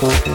Thank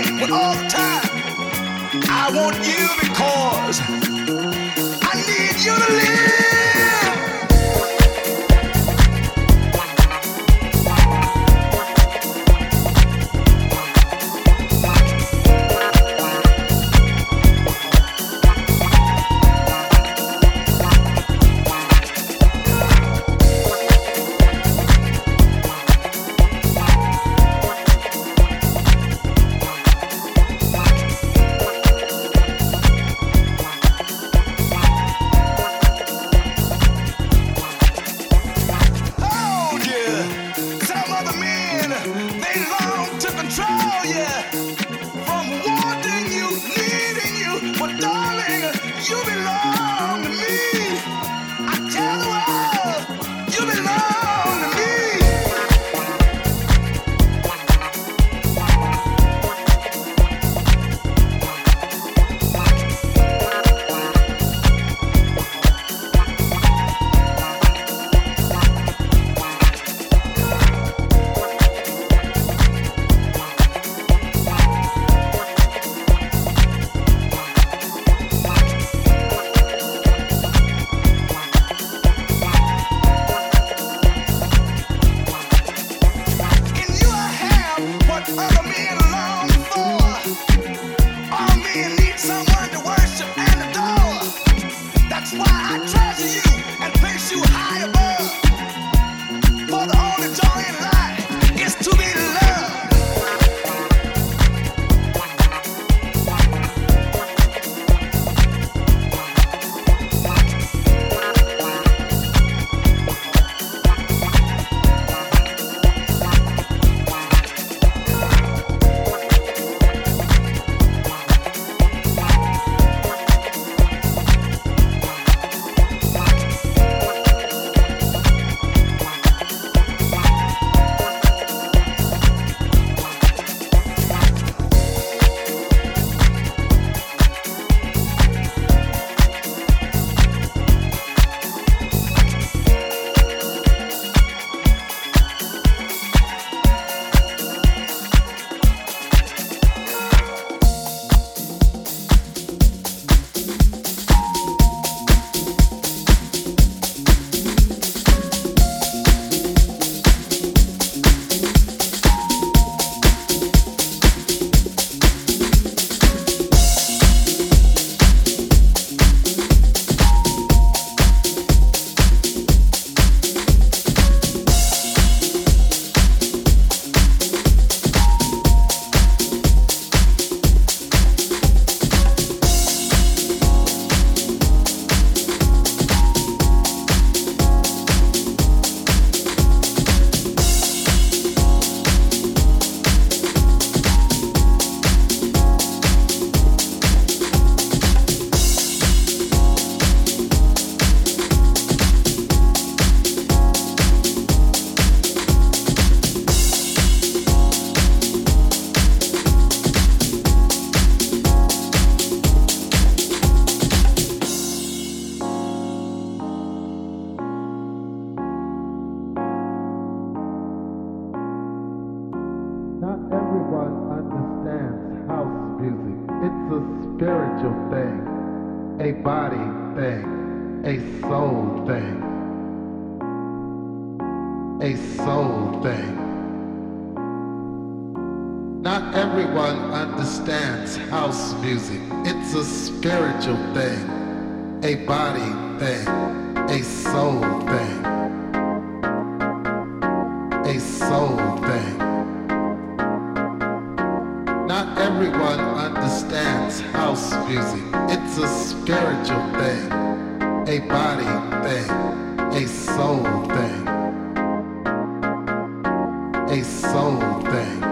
but all the time. I want you because I need you to live. understands house music. It's a spiritual thing, a body thing, a soul thing, a soul thing.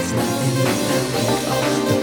It's not in the world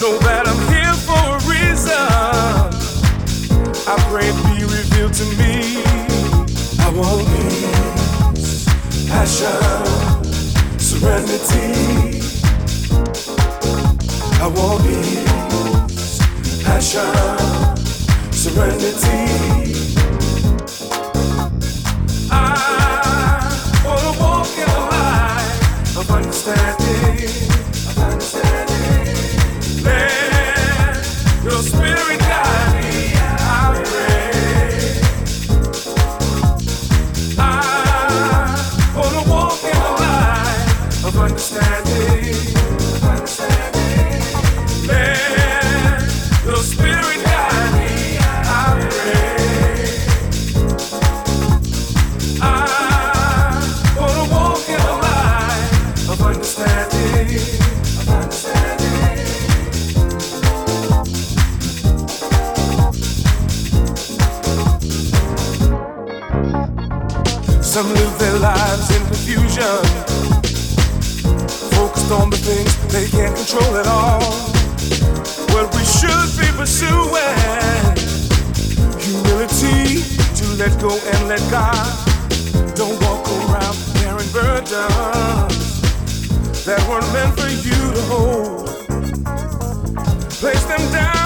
Know that I'm here for a reason. I pray it be revealed to me. I want peace, passion, serenity. I want peace, passion, serenity. I wanna walk in the light of understanding. confusion. Focused on the things they can't control at all. What we should be pursuing. Humility to let go and let God. Don't walk around bearing burdens that weren't meant for you to hold. Place them down.